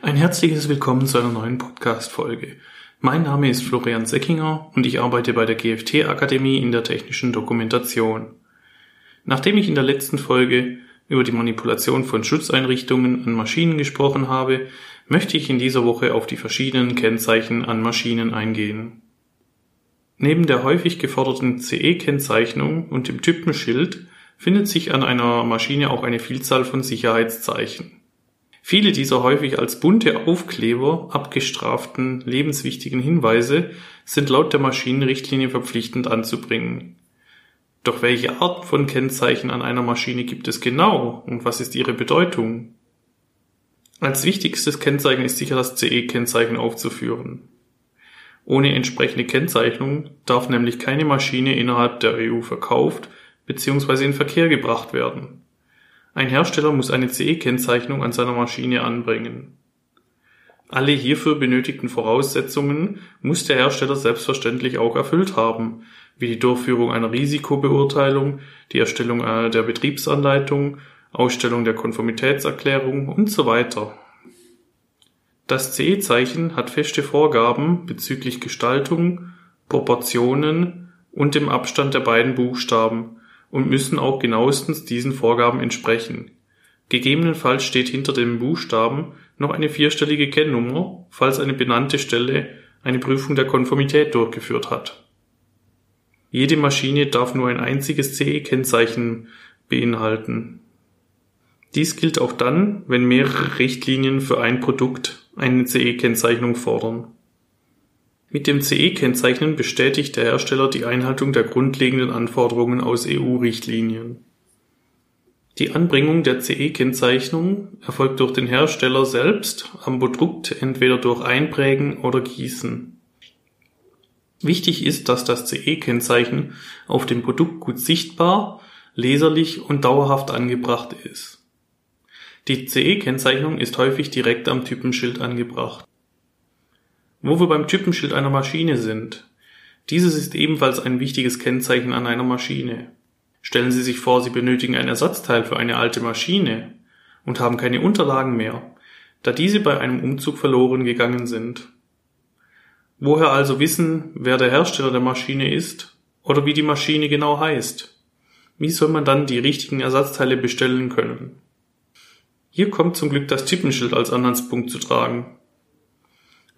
Ein herzliches Willkommen zu einer neuen Podcast-Folge. Mein Name ist Florian Seckinger und ich arbeite bei der GFT Akademie in der technischen Dokumentation. Nachdem ich in der letzten Folge über die Manipulation von Schutzeinrichtungen an Maschinen gesprochen habe, möchte ich in dieser Woche auf die verschiedenen Kennzeichen an Maschinen eingehen. Neben der häufig geforderten CE-Kennzeichnung und dem Typenschild findet sich an einer Maschine auch eine Vielzahl von Sicherheitszeichen. Viele dieser häufig als bunte Aufkleber abgestraften lebenswichtigen Hinweise sind laut der Maschinenrichtlinie verpflichtend anzubringen. Doch welche Art von Kennzeichen an einer Maschine gibt es genau und was ist ihre Bedeutung? Als wichtigstes Kennzeichen ist sicher das CE-Kennzeichen aufzuführen. Ohne entsprechende Kennzeichnung darf nämlich keine Maschine innerhalb der EU verkauft bzw. in Verkehr gebracht werden. Ein Hersteller muss eine CE-Kennzeichnung an seiner Maschine anbringen. Alle hierfür benötigten Voraussetzungen muss der Hersteller selbstverständlich auch erfüllt haben, wie die Durchführung einer Risikobeurteilung, die Erstellung der Betriebsanleitung, Ausstellung der Konformitätserklärung und so weiter. Das CE-Zeichen hat feste Vorgaben bezüglich Gestaltung, Proportionen und dem Abstand der beiden Buchstaben und müssen auch genauestens diesen Vorgaben entsprechen. Gegebenenfalls steht hinter dem Buchstaben noch eine vierstellige Kennnummer, falls eine benannte Stelle eine Prüfung der Konformität durchgeführt hat. Jede Maschine darf nur ein einziges CE-Kennzeichen beinhalten. Dies gilt auch dann, wenn mehrere Richtlinien für ein Produkt eine CE-Kennzeichnung fordern. Mit dem CE-Kennzeichnen bestätigt der Hersteller die Einhaltung der grundlegenden Anforderungen aus EU-Richtlinien. Die Anbringung der CE-Kennzeichnung erfolgt durch den Hersteller selbst am Produkt entweder durch Einprägen oder Gießen. Wichtig ist, dass das CE-Kennzeichen auf dem Produkt gut sichtbar, leserlich und dauerhaft angebracht ist. Die CE-Kennzeichnung ist häufig direkt am Typenschild angebracht. Wo wir beim Typenschild einer Maschine sind. Dieses ist ebenfalls ein wichtiges Kennzeichen an einer Maschine. Stellen Sie sich vor, Sie benötigen ein Ersatzteil für eine alte Maschine und haben keine Unterlagen mehr, da diese bei einem Umzug verloren gegangen sind. Woher also wissen, wer der Hersteller der Maschine ist oder wie die Maschine genau heißt? Wie soll man dann die richtigen Ersatzteile bestellen können? Hier kommt zum Glück das Typenschild als Anhaltspunkt zu tragen.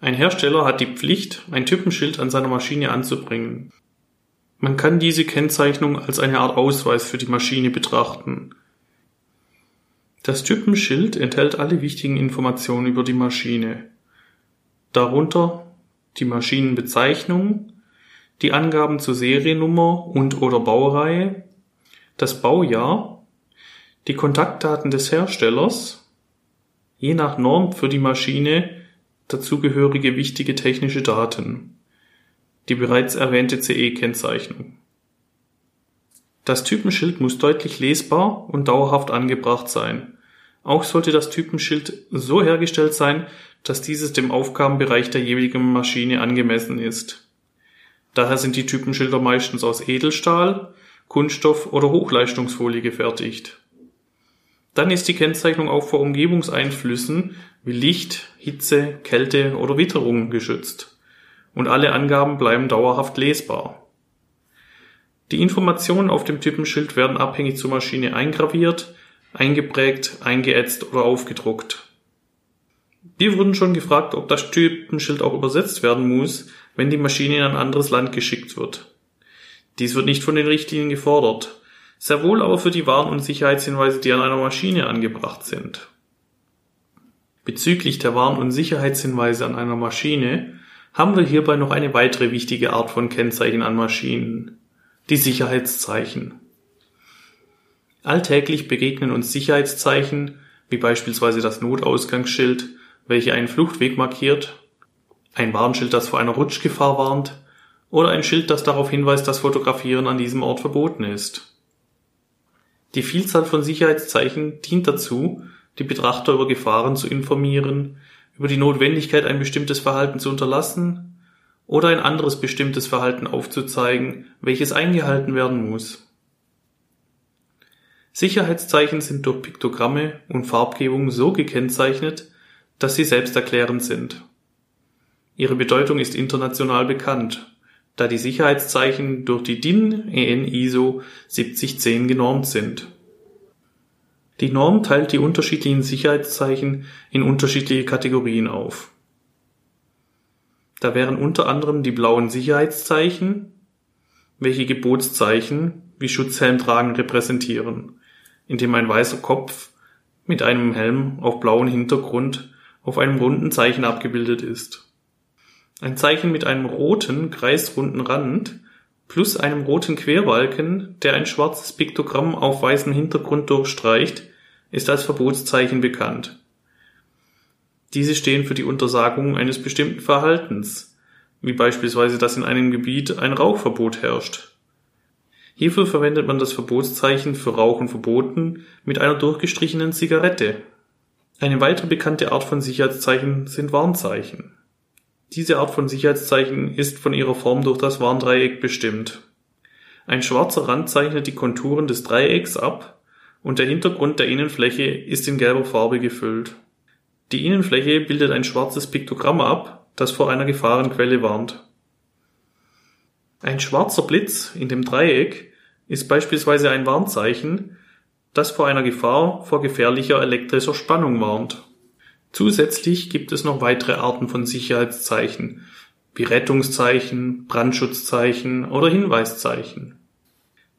Ein Hersteller hat die Pflicht, ein Typenschild an seiner Maschine anzubringen. Man kann diese Kennzeichnung als eine Art Ausweis für die Maschine betrachten. Das Typenschild enthält alle wichtigen Informationen über die Maschine, darunter die Maschinenbezeichnung, die Angaben zur Seriennummer und oder Baureihe, das Baujahr, die Kontaktdaten des Herstellers, je nach Norm für die Maschine dazugehörige wichtige technische Daten, die bereits erwähnte CE-Kennzeichnung. Das Typenschild muss deutlich lesbar und dauerhaft angebracht sein. Auch sollte das Typenschild so hergestellt sein, dass dieses dem Aufgabenbereich der jeweiligen Maschine angemessen ist. Daher sind die Typenschilder meistens aus Edelstahl, Kunststoff oder Hochleistungsfolie gefertigt. Dann ist die Kennzeichnung auch vor Umgebungseinflüssen wie Licht, Hitze, Kälte oder Witterung geschützt. Und alle Angaben bleiben dauerhaft lesbar. Die Informationen auf dem Typenschild werden abhängig zur Maschine eingraviert, eingeprägt, eingeätzt oder aufgedruckt. Wir wurden schon gefragt, ob das Typenschild auch übersetzt werden muss, wenn die Maschine in ein anderes Land geschickt wird. Dies wird nicht von den Richtlinien gefordert sehr wohl aber für die Warn- und Sicherheitshinweise, die an einer Maschine angebracht sind. Bezüglich der Warn- und Sicherheitshinweise an einer Maschine haben wir hierbei noch eine weitere wichtige Art von Kennzeichen an Maschinen, die Sicherheitszeichen. Alltäglich begegnen uns Sicherheitszeichen, wie beispielsweise das Notausgangsschild, welche einen Fluchtweg markiert, ein Warnschild, das vor einer Rutschgefahr warnt, oder ein Schild, das darauf hinweist, dass Fotografieren an diesem Ort verboten ist. Die Vielzahl von Sicherheitszeichen dient dazu, die Betrachter über Gefahren zu informieren, über die Notwendigkeit, ein bestimmtes Verhalten zu unterlassen oder ein anderes bestimmtes Verhalten aufzuzeigen, welches eingehalten werden muss. Sicherheitszeichen sind durch Piktogramme und Farbgebung so gekennzeichnet, dass sie selbsterklärend sind. Ihre Bedeutung ist international bekannt, da die Sicherheitszeichen durch die DIN EN ISO 7010 genormt sind. Die Norm teilt die unterschiedlichen Sicherheitszeichen in unterschiedliche Kategorien auf. Da wären unter anderem die blauen Sicherheitszeichen, welche Gebotszeichen wie Schutzhelm tragen repräsentieren, indem ein weißer Kopf mit einem Helm auf blauem Hintergrund auf einem runden Zeichen abgebildet ist. Ein Zeichen mit einem roten, kreisrunden Rand plus einem roten Querbalken, der ein schwarzes Piktogramm auf weißem Hintergrund durchstreicht, ist als Verbotszeichen bekannt. Diese stehen für die Untersagung eines bestimmten Verhaltens, wie beispielsweise, dass in einem Gebiet ein Rauchverbot herrscht. Hierfür verwendet man das Verbotszeichen für Rauchen verboten mit einer durchgestrichenen Zigarette. Eine weitere bekannte Art von Sicherheitszeichen sind Warnzeichen. Diese Art von Sicherheitszeichen ist von ihrer Form durch das Warndreieck bestimmt. Ein schwarzer Rand zeichnet die Konturen des Dreiecks ab und der Hintergrund der Innenfläche ist in gelber Farbe gefüllt. Die Innenfläche bildet ein schwarzes Piktogramm ab, das vor einer Gefahrenquelle warnt. Ein schwarzer Blitz in dem Dreieck ist beispielsweise ein Warnzeichen, das vor einer Gefahr vor gefährlicher elektrischer Spannung warnt. Zusätzlich gibt es noch weitere Arten von Sicherheitszeichen, wie Rettungszeichen, Brandschutzzeichen oder Hinweiszeichen.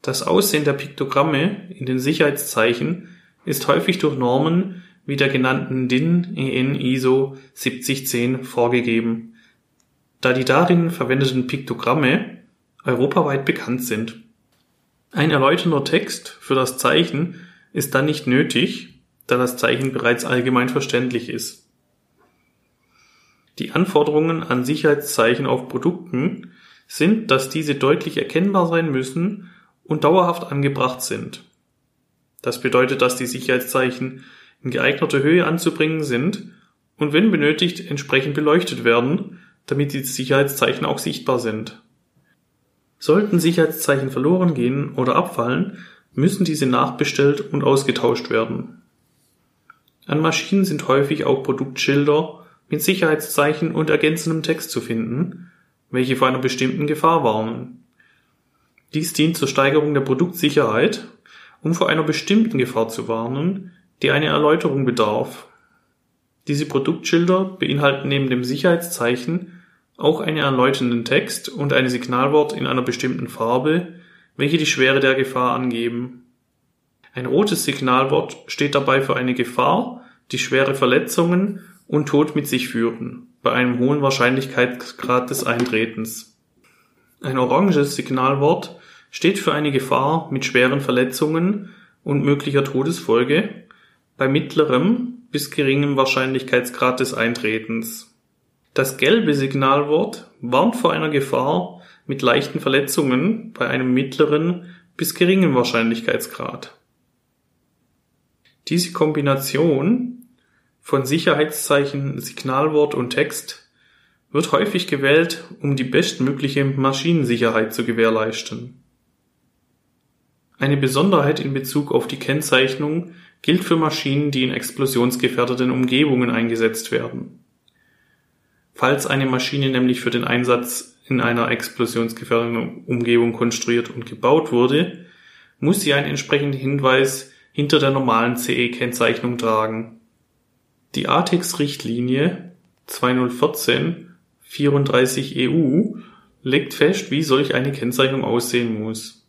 Das Aussehen der Piktogramme in den Sicherheitszeichen ist häufig durch Normen wie der genannten DIN EN ISO 7010 vorgegeben, da die darin verwendeten Piktogramme europaweit bekannt sind. Ein erläuternder Text für das Zeichen ist dann nicht nötig, da das Zeichen bereits allgemein verständlich ist. Die Anforderungen an Sicherheitszeichen auf Produkten sind, dass diese deutlich erkennbar sein müssen und dauerhaft angebracht sind. Das bedeutet, dass die Sicherheitszeichen in geeigneter Höhe anzubringen sind und wenn benötigt entsprechend beleuchtet werden, damit die Sicherheitszeichen auch sichtbar sind. Sollten Sicherheitszeichen verloren gehen oder abfallen, müssen diese nachbestellt und ausgetauscht werden. An Maschinen sind häufig auch Produktschilder mit Sicherheitszeichen und ergänzendem Text zu finden, welche vor einer bestimmten Gefahr warnen. Dies dient zur Steigerung der Produktsicherheit, um vor einer bestimmten Gefahr zu warnen, die eine Erläuterung bedarf. Diese Produktschilder beinhalten neben dem Sicherheitszeichen auch einen erläuternden Text und ein Signalwort in einer bestimmten Farbe, welche die Schwere der Gefahr angeben. Ein rotes Signalwort steht dabei für eine Gefahr, die schwere Verletzungen und Tod mit sich führen, bei einem hohen Wahrscheinlichkeitsgrad des Eintretens. Ein oranges Signalwort steht für eine Gefahr mit schweren Verletzungen und möglicher Todesfolge bei mittlerem bis geringem Wahrscheinlichkeitsgrad des Eintretens. Das gelbe Signalwort warnt vor einer Gefahr mit leichten Verletzungen bei einem mittleren bis geringen Wahrscheinlichkeitsgrad. Diese Kombination von Sicherheitszeichen, Signalwort und Text wird häufig gewählt, um die bestmögliche Maschinensicherheit zu gewährleisten. Eine Besonderheit in Bezug auf die Kennzeichnung gilt für Maschinen, die in explosionsgefährdeten Umgebungen eingesetzt werden. Falls eine Maschine nämlich für den Einsatz in einer explosionsgefährdeten Umgebung konstruiert und gebaut wurde, muss sie einen entsprechenden Hinweis hinter der normalen CE-Kennzeichnung tragen. Die ATEX-Richtlinie 2014 34 EU legt fest, wie solch eine Kennzeichnung aussehen muss.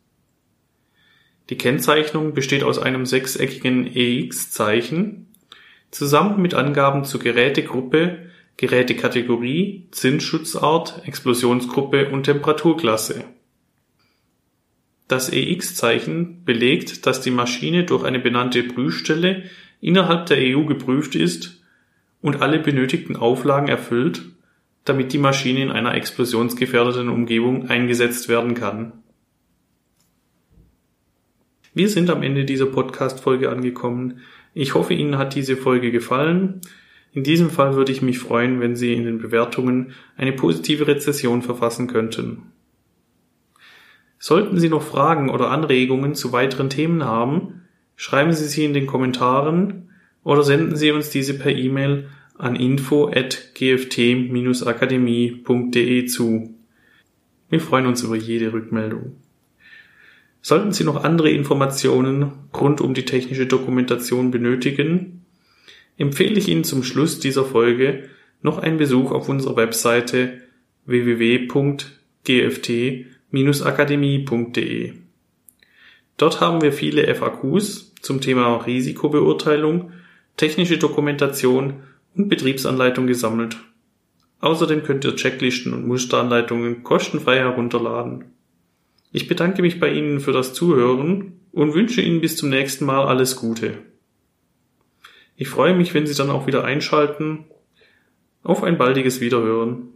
Die Kennzeichnung besteht aus einem sechseckigen EX-Zeichen zusammen mit Angaben zur Gerätegruppe, Gerätekategorie, Zinsschutzart, Explosionsgruppe und Temperaturklasse. Das EX-Zeichen belegt, dass die Maschine durch eine benannte Prüfstelle innerhalb der EU geprüft ist und alle benötigten Auflagen erfüllt, damit die Maschine in einer explosionsgefährdeten Umgebung eingesetzt werden kann wir sind am Ende dieser Podcast-Folge angekommen. Ich hoffe, Ihnen hat diese Folge gefallen. In diesem Fall würde ich mich freuen, wenn Sie in den Bewertungen eine positive Rezession verfassen könnten. Sollten Sie noch Fragen oder Anregungen zu weiteren Themen haben, schreiben Sie sie in den Kommentaren oder senden Sie uns diese per E-Mail an info.gft-akademie.de zu. Wir freuen uns über jede Rückmeldung. Sollten Sie noch andere Informationen rund um die technische Dokumentation benötigen, empfehle ich Ihnen zum Schluss dieser Folge noch einen Besuch auf unserer Webseite www.gft-akademie.de. Dort haben wir viele FAQs zum Thema Risikobeurteilung, technische Dokumentation und Betriebsanleitung gesammelt. Außerdem könnt ihr Checklisten und Musteranleitungen kostenfrei herunterladen. Ich bedanke mich bei Ihnen für das Zuhören und wünsche Ihnen bis zum nächsten Mal alles Gute. Ich freue mich, wenn Sie dann auch wieder einschalten. Auf ein baldiges Wiederhören.